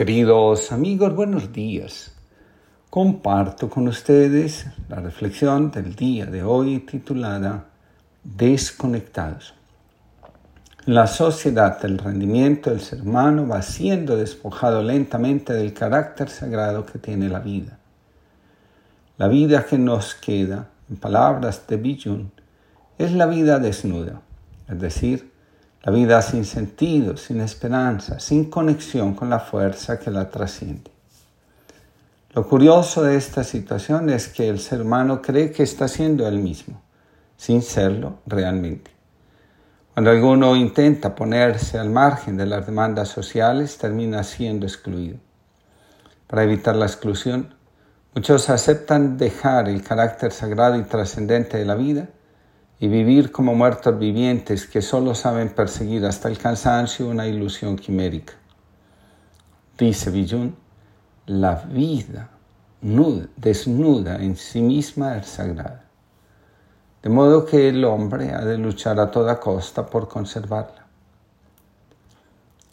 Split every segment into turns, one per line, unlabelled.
Queridos amigos, buenos días. Comparto con ustedes la reflexión del día de hoy titulada Desconectados. La sociedad del rendimiento del ser humano va siendo despojado lentamente del carácter sagrado que tiene la vida. La vida que nos queda, en palabras de Bijun, es la vida desnuda, es decir, la vida sin sentido, sin esperanza, sin conexión con la fuerza que la trasciende. Lo curioso de esta situación es que el ser humano cree que está siendo él mismo, sin serlo realmente. Cuando alguno intenta ponerse al margen de las demandas sociales, termina siendo excluido. Para evitar la exclusión, muchos aceptan dejar el carácter sagrado y trascendente de la vida y vivir como muertos vivientes que solo saben perseguir hasta el cansancio una ilusión quimérica. Dice Villun, la vida desnuda en sí misma es sagrada, de modo que el hombre ha de luchar a toda costa por conservarla.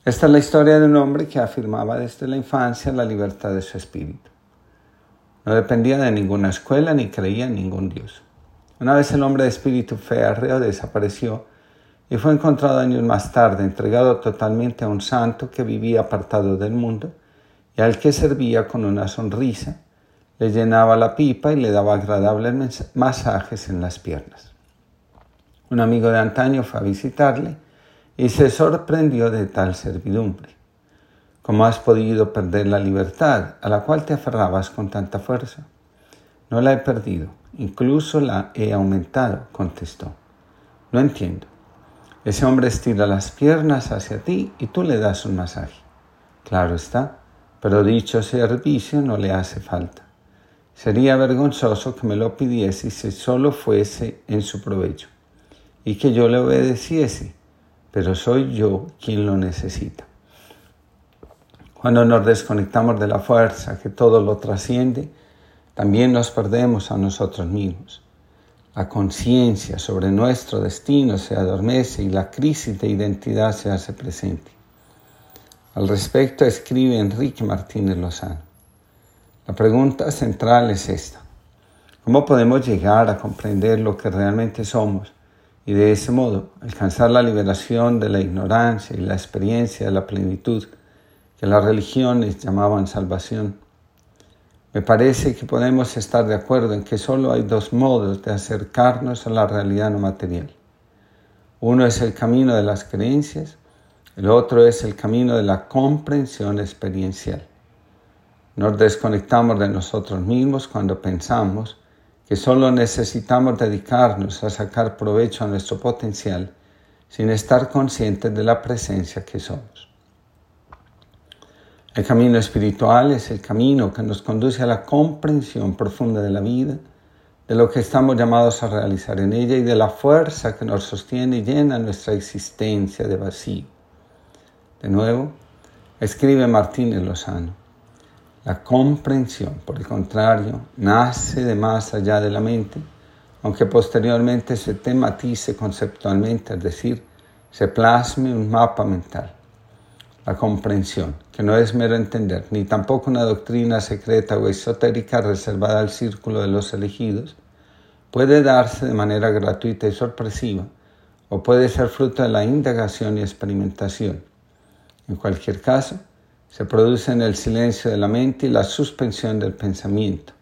Esta es la historia de un hombre que afirmaba desde la infancia la libertad de su espíritu. No dependía de ninguna escuela ni creía en ningún Dios. Una vez el hombre de espíritu férreo desapareció y fue encontrado años más tarde, entregado totalmente a un santo que vivía apartado del mundo y al que servía con una sonrisa, le llenaba la pipa y le daba agradables masajes en las piernas. Un amigo de antaño fue a visitarle y se sorprendió de tal servidumbre. ¿Cómo has podido perder la libertad a la cual te aferrabas con tanta fuerza? No la he perdido, incluso la he aumentado, contestó. No entiendo. Ese hombre estira las piernas hacia ti y tú le das un masaje. Claro está, pero dicho servicio no le hace falta. Sería vergonzoso que me lo pidiese si solo fuese en su provecho y que yo le obedeciese, pero soy yo quien lo necesita. Cuando nos desconectamos de la fuerza que todo lo trasciende, también nos perdemos a nosotros mismos. La conciencia sobre nuestro destino se adormece y la crisis de identidad se hace presente. Al respecto escribe Enrique Martínez Lozano. La pregunta central es esta. ¿Cómo podemos llegar a comprender lo que realmente somos y de ese modo alcanzar la liberación de la ignorancia y la experiencia de la plenitud que las religiones llamaban salvación? Me parece que podemos estar de acuerdo en que solo hay dos modos de acercarnos a la realidad no material. Uno es el camino de las creencias, el otro es el camino de la comprensión experiencial. Nos desconectamos de nosotros mismos cuando pensamos que solo necesitamos dedicarnos a sacar provecho a nuestro potencial sin estar conscientes de la presencia que somos. El camino espiritual es el camino que nos conduce a la comprensión profunda de la vida, de lo que estamos llamados a realizar en ella y de la fuerza que nos sostiene y llena nuestra existencia de vacío. De nuevo, escribe Martínez Lozano, la comprensión, por el contrario, nace de más allá de la mente, aunque posteriormente se tematice conceptualmente, es decir, se plasme un mapa mental la comprensión, que no es mero entender, ni tampoco una doctrina secreta o esotérica reservada al círculo de los elegidos, puede darse de manera gratuita y sorpresiva, o puede ser fruto de la indagación y experimentación. En cualquier caso, se produce en el silencio de la mente y la suspensión del pensamiento.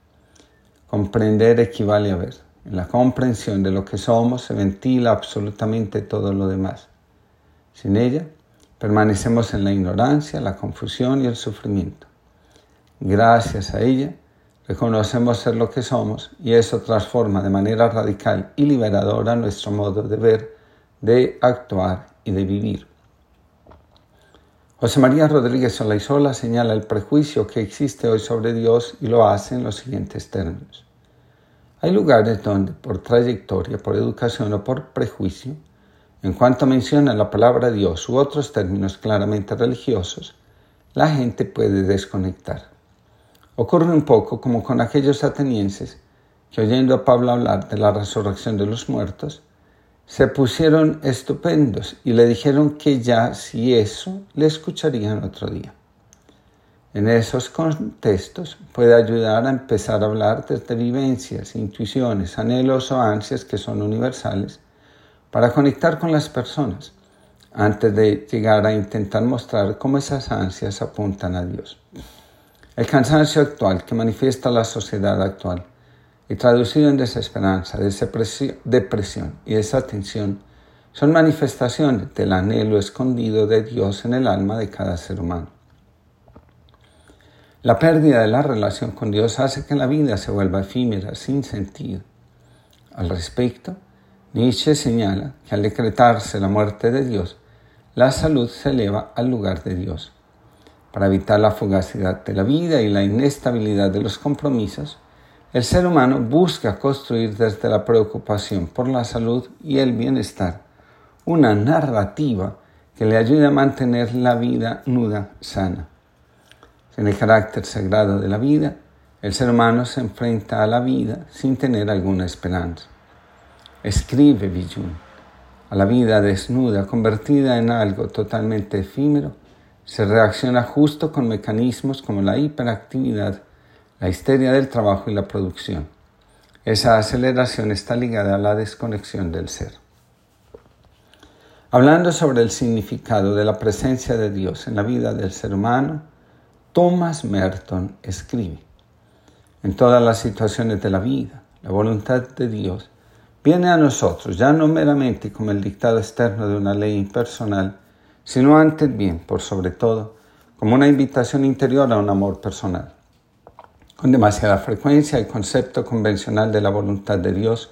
Comprender equivale a ver. En la comprensión de lo que somos se ventila absolutamente todo lo demás. Sin ella, Permanecemos en la ignorancia, la confusión y el sufrimiento. Gracias a ella, reconocemos ser lo que somos y eso transforma de manera radical y liberadora nuestro modo de ver, de actuar y de vivir. José María Rodríguez Solaizola señala el prejuicio que existe hoy sobre Dios y lo hace en los siguientes términos. Hay lugares donde, por trayectoria, por educación o por prejuicio, en cuanto menciona la palabra Dios u otros términos claramente religiosos, la gente puede desconectar. Ocurre un poco como con aquellos atenienses que oyendo a Pablo hablar de la resurrección de los muertos, se pusieron estupendos y le dijeron que ya si eso le escucharían otro día. En esos contextos puede ayudar a empezar a hablar desde vivencias, intuiciones, anhelos o ansias que son universales para conectar con las personas antes de llegar a intentar mostrar cómo esas ansias apuntan a Dios. El cansancio actual que manifiesta la sociedad actual y traducido en desesperanza, depresión y desatención son manifestaciones del anhelo escondido de Dios en el alma de cada ser humano. La pérdida de la relación con Dios hace que la vida se vuelva efímera, sin sentido. Al respecto, Nietzsche señala que al decretarse la muerte de Dios, la salud se eleva al lugar de Dios. Para evitar la fugacidad de la vida y la inestabilidad de los compromisos, el ser humano busca construir desde la preocupación por la salud y el bienestar una narrativa que le ayude a mantener la vida nuda, sana. En el carácter sagrado de la vida, el ser humano se enfrenta a la vida sin tener alguna esperanza. Escribe Bijun. A la vida desnuda, convertida en algo totalmente efímero, se reacciona justo con mecanismos como la hiperactividad, la histeria del trabajo y la producción. Esa aceleración está ligada a la desconexión del ser. Hablando sobre el significado de la presencia de Dios en la vida del ser humano, Thomas Merton escribe, en todas las situaciones de la vida, la voluntad de Dios viene a nosotros ya no meramente como el dictado externo de una ley impersonal, sino antes bien, por sobre todo, como una invitación interior a un amor personal. Con demasiada frecuencia el concepto convencional de la voluntad de Dios,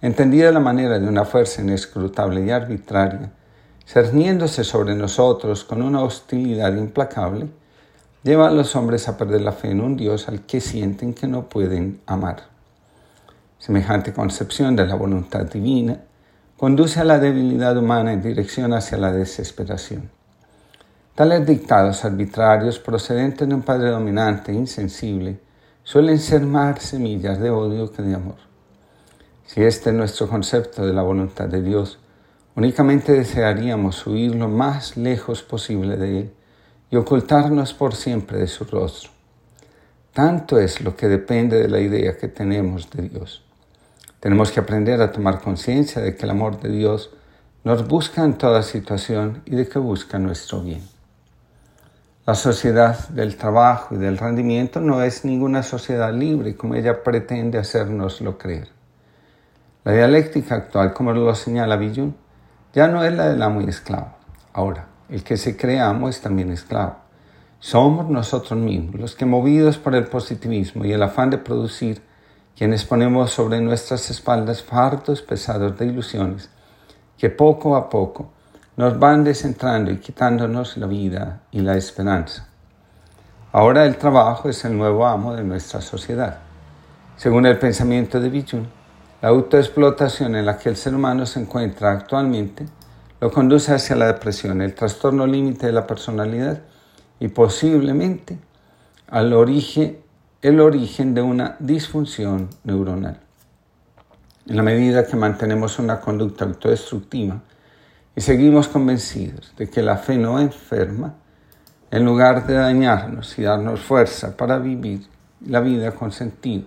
entendida de la manera de una fuerza inescrutable y arbitraria, cerniéndose sobre nosotros con una hostilidad implacable, lleva a los hombres a perder la fe en un Dios al que sienten que no pueden amar. Semejante concepción de la voluntad divina conduce a la debilidad humana en dirección hacia la desesperación. Tales dictados arbitrarios procedentes de un padre dominante e insensible suelen ser más semillas de odio que de amor. Si este es nuestro concepto de la voluntad de Dios, únicamente desearíamos huir lo más lejos posible de Él y ocultarnos por siempre de su rostro. Tanto es lo que depende de la idea que tenemos de Dios. Tenemos que aprender a tomar conciencia de que el amor de Dios nos busca en toda situación y de que busca nuestro bien. La sociedad del trabajo y del rendimiento no es ninguna sociedad libre como ella pretende hacernoslo creer. La dialéctica actual, como lo señala Villun, ya no es la del amo y esclavo. Ahora, el que se cree amo es también esclavo. Somos nosotros mismos los que movidos por el positivismo y el afán de producir, quienes ponemos sobre nuestras espaldas fardos pesados de ilusiones que poco a poco nos van descentrando y quitándonos la vida y la esperanza. Ahora el trabajo es el nuevo amo de nuestra sociedad. Según el pensamiento de Bijun, la autoexplotación en la que el ser humano se encuentra actualmente lo conduce hacia la depresión, el trastorno límite de la personalidad y posiblemente al origen, el origen de una disfunción neuronal. En la medida que mantenemos una conducta autodestructiva y seguimos convencidos de que la fe no enferma, en lugar de dañarnos y darnos fuerza para vivir la vida con sentido,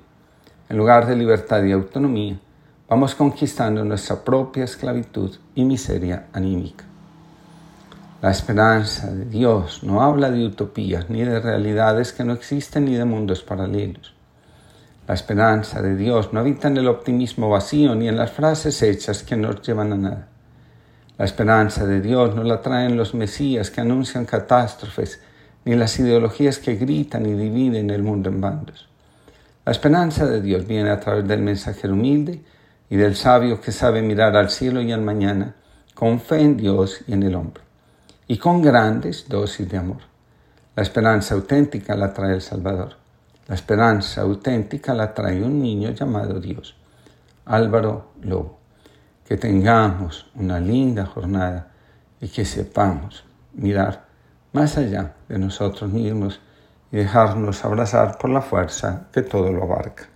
en lugar de libertad y autonomía, vamos conquistando nuestra propia esclavitud y miseria anímica. La esperanza de Dios no habla de utopías ni de realidades que no existen ni de mundos paralelos. La esperanza de Dios no habita en el optimismo vacío ni en las frases hechas que nos llevan a nada. La esperanza de Dios no la traen los mesías que anuncian catástrofes ni las ideologías que gritan y dividen el mundo en bandos. La esperanza de Dios viene a través del mensajero humilde y del sabio que sabe mirar al cielo y al mañana con fe en Dios y en el hombre, y con grandes dosis de amor. La esperanza auténtica la trae el Salvador. La esperanza auténtica la trae un niño llamado Dios. Álvaro Lobo. Que tengamos una linda jornada y que sepamos mirar más allá de nosotros mismos y dejarnos abrazar por la fuerza que todo lo abarca.